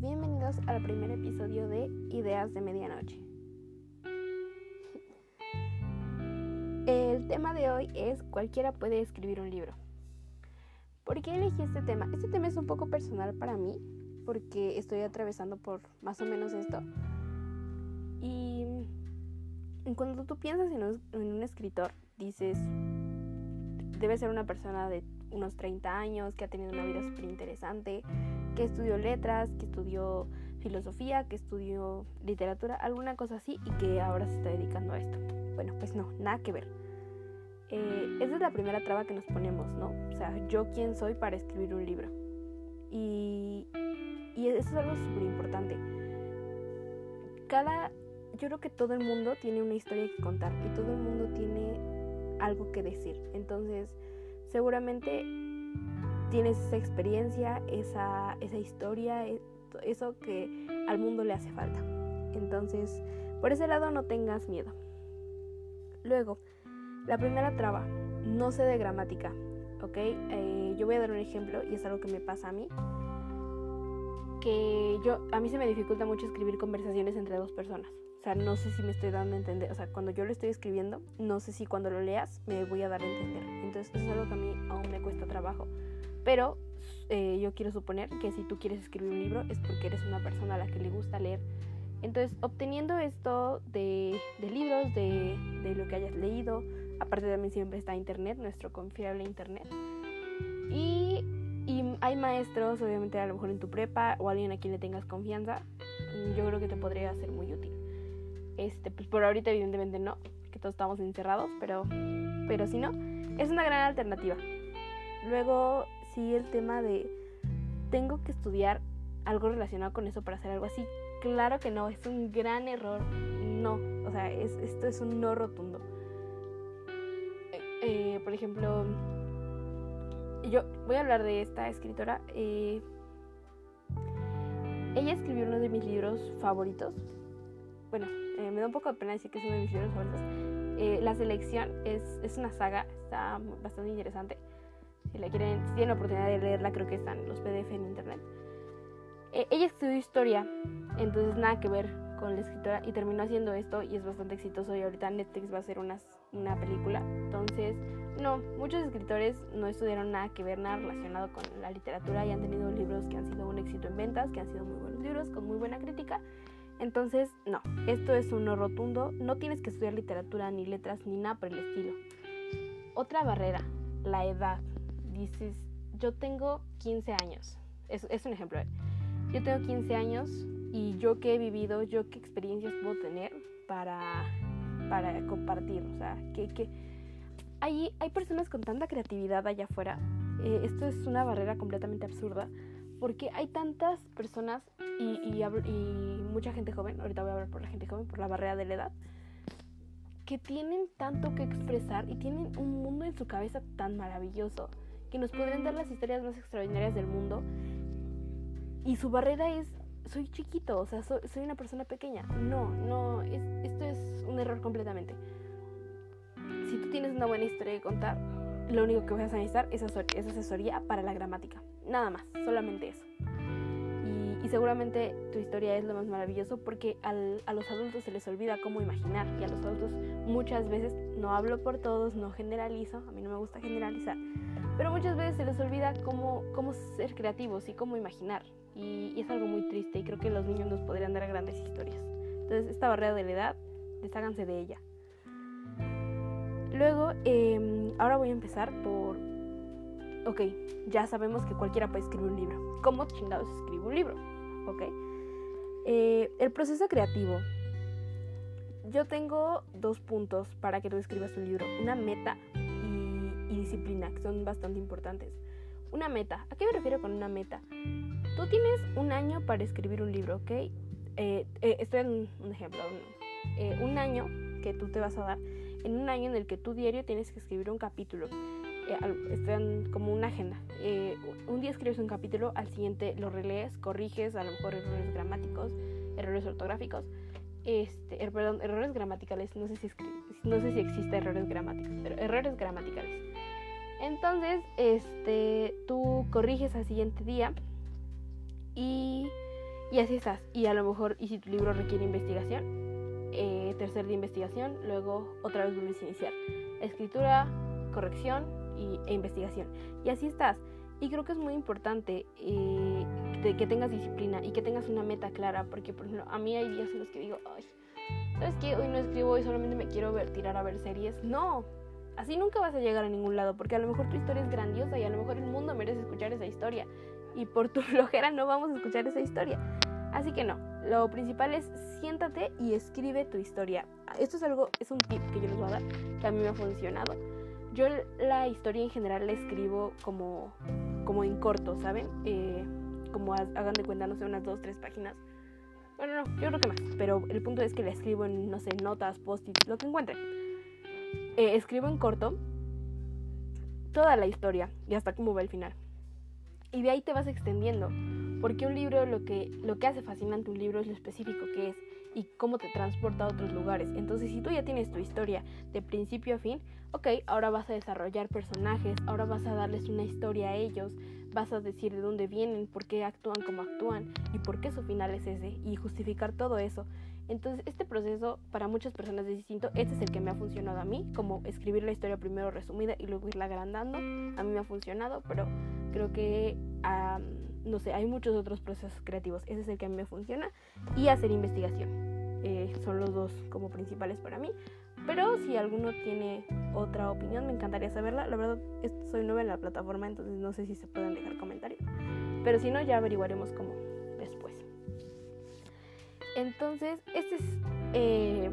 bienvenidos al primer episodio de Ideas de Medianoche. El tema de hoy es cualquiera puede escribir un libro. ¿Por qué elegí este tema? Este tema es un poco personal para mí porque estoy atravesando por más o menos esto. Y cuando tú piensas en un, escritor, dices, debe ser una persona de unos 30 años, que ha tenido una vida súper interesante, que estudió letras, que estudió filosofía, que estudió literatura, alguna cosa así, y que ahora se está dedicando a esto. Bueno, pues no, nada que ver. Eh, esa es la primera traba que nos ponemos, ¿no? O sea, yo quién soy para escribir un libro. Y, y eso es algo súper importante. Cada, yo creo que todo el mundo tiene una historia que contar y todo el mundo tiene algo que decir. Entonces, seguramente tienes esa experiencia, esa, esa historia, e, eso que al mundo le hace falta. Entonces, por ese lado no tengas miedo. Luego, la primera traba, no sé de gramática, ¿ok? Eh, yo voy a dar un ejemplo y es algo que me pasa a mí. Que yo, a mí se me dificulta mucho escribir conversaciones entre dos personas. O sea, no sé si me estoy dando a entender. O sea, cuando yo lo estoy escribiendo, no sé si cuando lo leas me voy a dar a entender. Entonces, es algo que a mí aún me cuesta trabajo. Pero eh, yo quiero suponer que si tú quieres escribir un libro es porque eres una persona a la que le gusta leer. Entonces, obteniendo esto de, libros, de, lo que hayas leído, aparte también siempre está Internet, nuestro confiable Internet. Y, hay maestros, obviamente a lo mejor en tu prepa o alguien a quien le tengas confianza, yo creo que te podría ser muy útil. Este, pues por ahorita evidentemente no, que todos estamos encerrados, pero, pero si no, es una gran alternativa. Luego sí el tema de tengo que estudiar algo relacionado con eso para hacer algo así. Claro que no, es un gran error. No, o sea, esto es un no rotundo. Eh, eh, por ejemplo, yo voy a hablar de esta escritora. Eh, ella escribió uno de mis libros favoritos. Bueno, me da un poco de pena decir que es uno de mis libros favoritos. la selección es, es una saga, está bastante interesante. Si, la quieren, si tienen la oportunidad de leerla, creo que están los PDF en internet. Eh, ella estudió historia, entonces nada que ver con la escritora y terminó haciendo esto y es bastante exitoso y ahorita Netflix va a hacer una película. Entonces, no, muchos escritores no estudiaron nada que ver, nada relacionado con la literatura y han tenido libros que han sido un éxito en ventas, que han sido muy buenos libros, con muy buena crítica. Entonces, no, esto es un no rotundo, no tienes que estudiar literatura ni letras ni nada por el estilo. Otra barrera, la edad dices, yo tengo 15 años, es, es un ejemplo, ¿eh? yo tengo 15 años y yo qué he vivido, yo qué experiencias puedo tener para, para compartir, o sea, que, que hay, hay personas con tanta creatividad allá afuera, eh, esto es una barrera completamente absurda, porque hay tantas personas y, y, y, mucha gente joven, ahorita voy a hablar por la gente joven, por la barrera de la edad, que tienen tanto que expresar y tienen un mundo en su cabeza tan maravilloso que nos podrían dar las historias más extraordinarias del mundo. Y su barrera es, soy chiquito, o sea, soy, una persona pequeña. No, no, es, esto es un error completamente. Si tú tienes una buena historia de contar, lo único que vas a necesitar es, es asesoría para la gramática. Nada más, solamente eso. Y, seguramente tu historia es lo más maravilloso porque a los adultos se les olvida cómo imaginar. Y a los adultos muchas veces, no hablo por todos, no generalizo, a mí no me gusta generalizar, pero muchas veces se les olvida cómo, cómo ser creativos y cómo imaginar. Y, es algo muy triste y creo que los niños nos podrían dar grandes historias. Entonces, esta barrera de la edad, desháganse de ella. Luego, em, ahora voy a empezar por... Ok, ya sabemos que cualquiera puede escribir un libro. ¿Cómo chingados escribo un libro? Ok. Eh, el proceso creativo. Yo tengo dos puntos para que tú escribas un libro. Una meta y disciplina, que son bastante importantes. Una meta. ¿A qué me refiero con una meta? Tú tienes un año para escribir un libro, ¿ok? Eh, eh, estoy en un ejemplo. Eh, un año que tú te vas a dar, en un año en el que tú diario tienes que escribir un capítulo. estoy como una agenda. un día escribes un capítulo, al siguiente lo relees, corriges, a lo mejor errores gramáticos, errores ortográficos este, er, perdón, errores gramaticales, no sé si no sé si existe errores gramaticales, pero errores gramaticales. Entonces, este, tú corriges al siguiente día y, Y así estás. Y a lo mejor, y si tu libro requiere investigación, eh, tercer de investigación, luego otra vez vuelves a iniciar. Escritura, corrección e investigación. Y así estás. Y creo que es muy importante eh, que tengas disciplina y que tengas una meta clara, porque por ejemplo, a mí hay días en los que digo, ay, ¿sabes qué? Hoy no escribo y solamente me quiero tirar a ver series. No, así nunca vas a llegar a ningún lado, porque a lo mejor tu historia es grandiosa y a lo mejor el mundo merece escuchar esa historia. Y por tu flojera no vamos a escuchar esa historia. Así que no, lo principal es siéntate y escribe tu historia. Esto es algo, es un tip que yo les voy a dar, que a mí me ha funcionado. Yo la historia en general la escribo como, como en corto, ¿saben? Eh, como hagan de cuenta, no sé, unas dos, tres páginas. Bueno, no, yo creo que más. Pero el punto es que la escribo en, no sé, notas, post-its, lo que encuentre. Eh, escribo en corto toda la historia y hasta cómo va el final. Y de ahí te vas extendiendo. Porque un libro lo que, lo que hace fascinante un libro es lo específico que es y cómo te transporta a otros lugares. Entonces, si tú ya tienes tu historia de principio a fin, ok, ahora vas a desarrollar personajes, ahora vas a darles una historia a ellos, vas a decir de dónde vienen, por qué actúan como actúan y por qué su final es ese y justificar todo eso. Entonces, este proceso para muchas personas es distinto. Este es el que me ha funcionado a mí, como escribir la historia primero resumida y luego irla agrandando. A mí me ha funcionado, pero creo que no sé, hay muchos otros procesos creativos. Ese es el que a mí me funciona. Y hacer investigación. Eh, son los dos como principales para mí. Pero si alguno tiene otra opinión, me encantaría saberla. La verdad, soy nueva en la plataforma, entonces no sé si se pueden dejar comentarios. Pero si no, ya averiguaremos cómo después. Entonces, este es eh,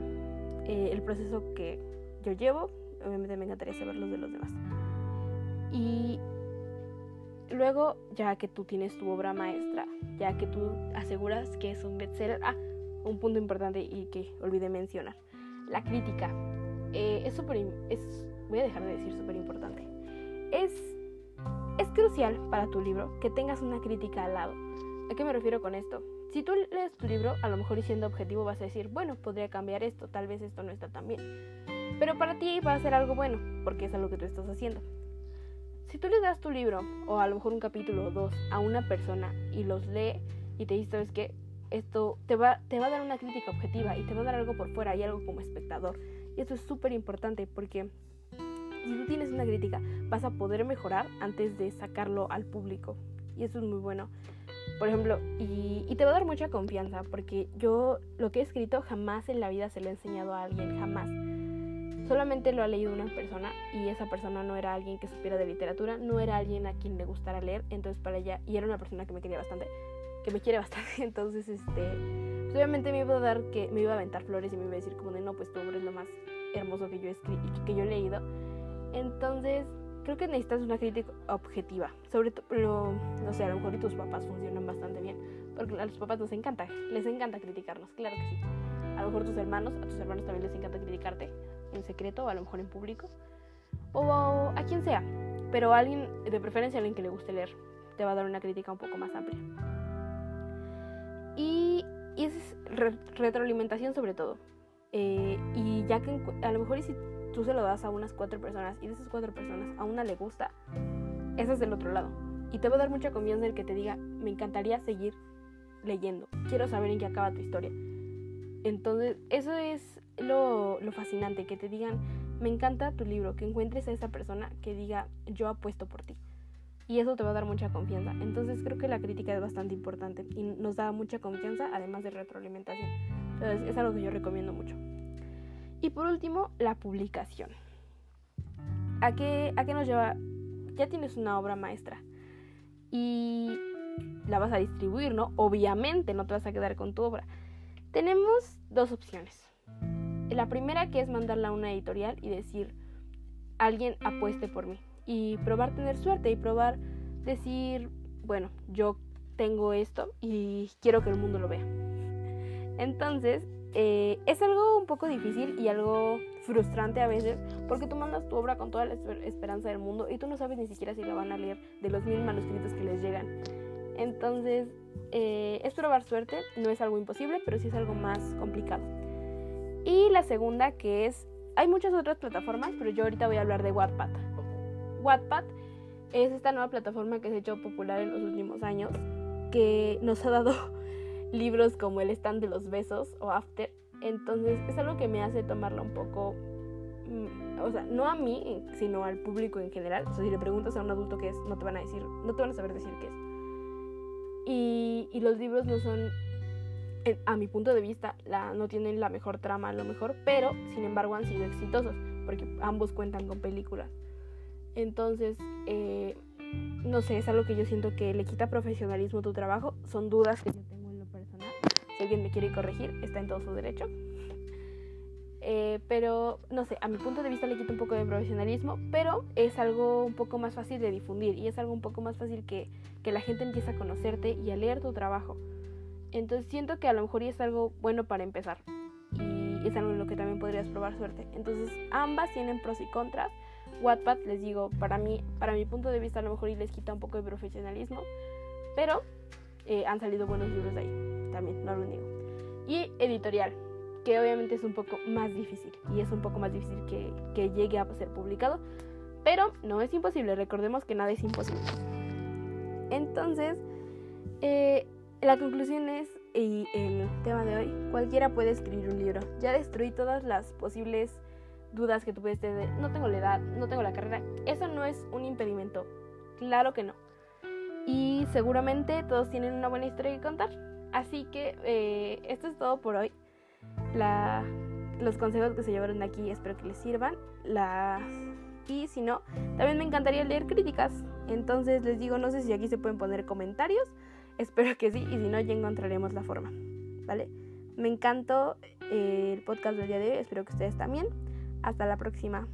eh, el proceso que yo llevo. Obviamente me encantaría saber los de los demás. Y Luego, ya que tú tienes tu obra maestra, ya que tú aseguras que es un bestseller, ah, un punto importante y que olvidé mencionar, la crítica. Eh, es súper, es, voy a dejar de decir súper importante. Es, es crucial para tu libro que tengas una crítica al lado. ¿A qué me refiero con esto? Si tú lees tu libro, a lo mejor y siendo objetivo vas a decir, bueno, podría cambiar esto, tal vez esto no está tan bien. Pero para ti va a ser algo bueno, porque es algo que tú estás haciendo. Si tú le das tu libro, o a lo mejor un capítulo o dos, a una persona y los lee y te dice, ¿sabes qué? Esto te va, te va a dar una crítica objetiva y te va a dar algo por fuera y algo como espectador. Y eso es súper importante porque si tú tienes una crítica, vas a poder mejorar antes de sacarlo al público. Y eso es muy bueno. Por ejemplo, y, y, te va a dar mucha confianza porque yo lo que he escrito jamás en la vida se lo he enseñado a alguien, jamás solamente lo ha leído una persona y esa persona no era alguien que supiera de literatura, no era alguien a quien le gustara leer, entonces para ella, y era una persona que me quería bastante, que me quiere bastante, entonces este, pues obviamente me iba a dar que, me iba a aventar flores y me iba a decir como de no, pues tu obra es lo más hermoso que yo he escrito, que yo he leído, entonces creo que necesitas una crítica objetiva, sobre todo, no sé, a lo mejor y tus papás funcionan bastante bien, porque a los papás nos encanta, les encanta criticarnos, claro que sí. A lo mejor tus hermanos, a tus hermanos también les encanta criticarte, en secreto o a lo mejor en público, o a quien sea, pero alguien, de preferencia alguien que le guste leer, te va a dar una crítica un poco más amplia. Y, y es retroalimentación sobre todo. Eh, y ya que a lo mejor si tú se lo das a unas cuatro personas y de esas cuatro personas a una le gusta, ese es del otro lado. Y te va a dar mucha confianza el que te diga, me encantaría seguir leyendo, quiero saber en qué acaba tu historia. Entonces, eso es lo, fascinante, que te digan, me encanta tu libro, que encuentres a esa persona que diga, yo apuesto por ti. Y eso te va a dar mucha confianza. Entonces creo que la crítica es bastante importante y nos da mucha confianza, además de retroalimentación. Entonces es algo que yo recomiendo mucho. Y por último, la publicación. ¿A qué, ¿A qué nos lleva? Ya tienes una obra maestra y la vas a distribuir, ¿no? Obviamente no te vas a quedar con tu obra. Tenemos dos opciones. La primera que es mandarla a una editorial y decir, alguien apueste por mí. Y probar tener suerte y probar decir, bueno, yo tengo esto y quiero que el mundo lo vea. Entonces, eh, es algo un poco difícil y algo frustrante a veces porque tú mandas tu obra con toda la esperanza del mundo y tú no sabes ni siquiera si la van a leer de los mil manuscritos que les llegan. Entonces, eh, es probar suerte, no es algo imposible, pero sí es algo más complicado. Y la segunda que es, hay muchas otras plataformas, pero yo ahorita voy a hablar de Wattpad. Wattpad es esta nueva plataforma que se ha hecho popular en los últimos años, que nos ha dado libros como El stand de los besos o After. Entonces es algo que me hace tomarla un poco, mm, o sea, no a mí, sino al público en general. O sea, si le preguntas a un adulto qué es, no te van a decir, no te van a saber decir qué es. Y, los libros no son, a mi punto de vista, no tienen la mejor trama lo mejor, pero sin embargo han sido exitosos, porque ambos cuentan con películas. Entonces, eh, no sé, es algo que yo siento que le quita profesionalismo tu trabajo. Son dudas que yo tengo en lo personal. Si alguien me quiere corregir, está en todo su derecho. Eh, pero, no sé, a mi punto de vista le quita un poco de profesionalismo, pero es algo un poco más fácil de difundir y es algo un poco más fácil que, que la gente empiece a conocerte y a leer tu trabajo. Entonces siento que a lo mejor es algo bueno para empezar y es algo en lo que también podrías probar suerte. Entonces ambas tienen pros y contras Wattpad, les digo, para mí, para mi punto de vista a lo mejor y les quita un poco de profesionalismo, pero eh, han salido buenos libros de ahí, también, no lo niego. Y editorial, que obviamente es un poco más difícil y es un poco más difícil que, que llegue a ser publicado, pero no es imposible, recordemos que nada es imposible. Entonces, eh, la conclusión es, y el tema de hoy, cualquiera puede escribir un libro. Ya destruí todas las posibles dudas que puedes tener, no tengo la edad, no tengo la carrera, eso no es un impedimento, claro que no. Y seguramente todos tienen una buena historia que contar. Así que eh, esto es todo por hoy. La, los consejos que se llevaron de aquí espero que les sirvan. Y si no, también me encantaría leer críticas. Entonces les digo, no sé si aquí se pueden poner comentarios. Espero que sí. Y si no, ya encontraremos la forma. ¿Vale? Me encantó eh, el podcast del día de hoy. Espero que ustedes también. Hasta la próxima.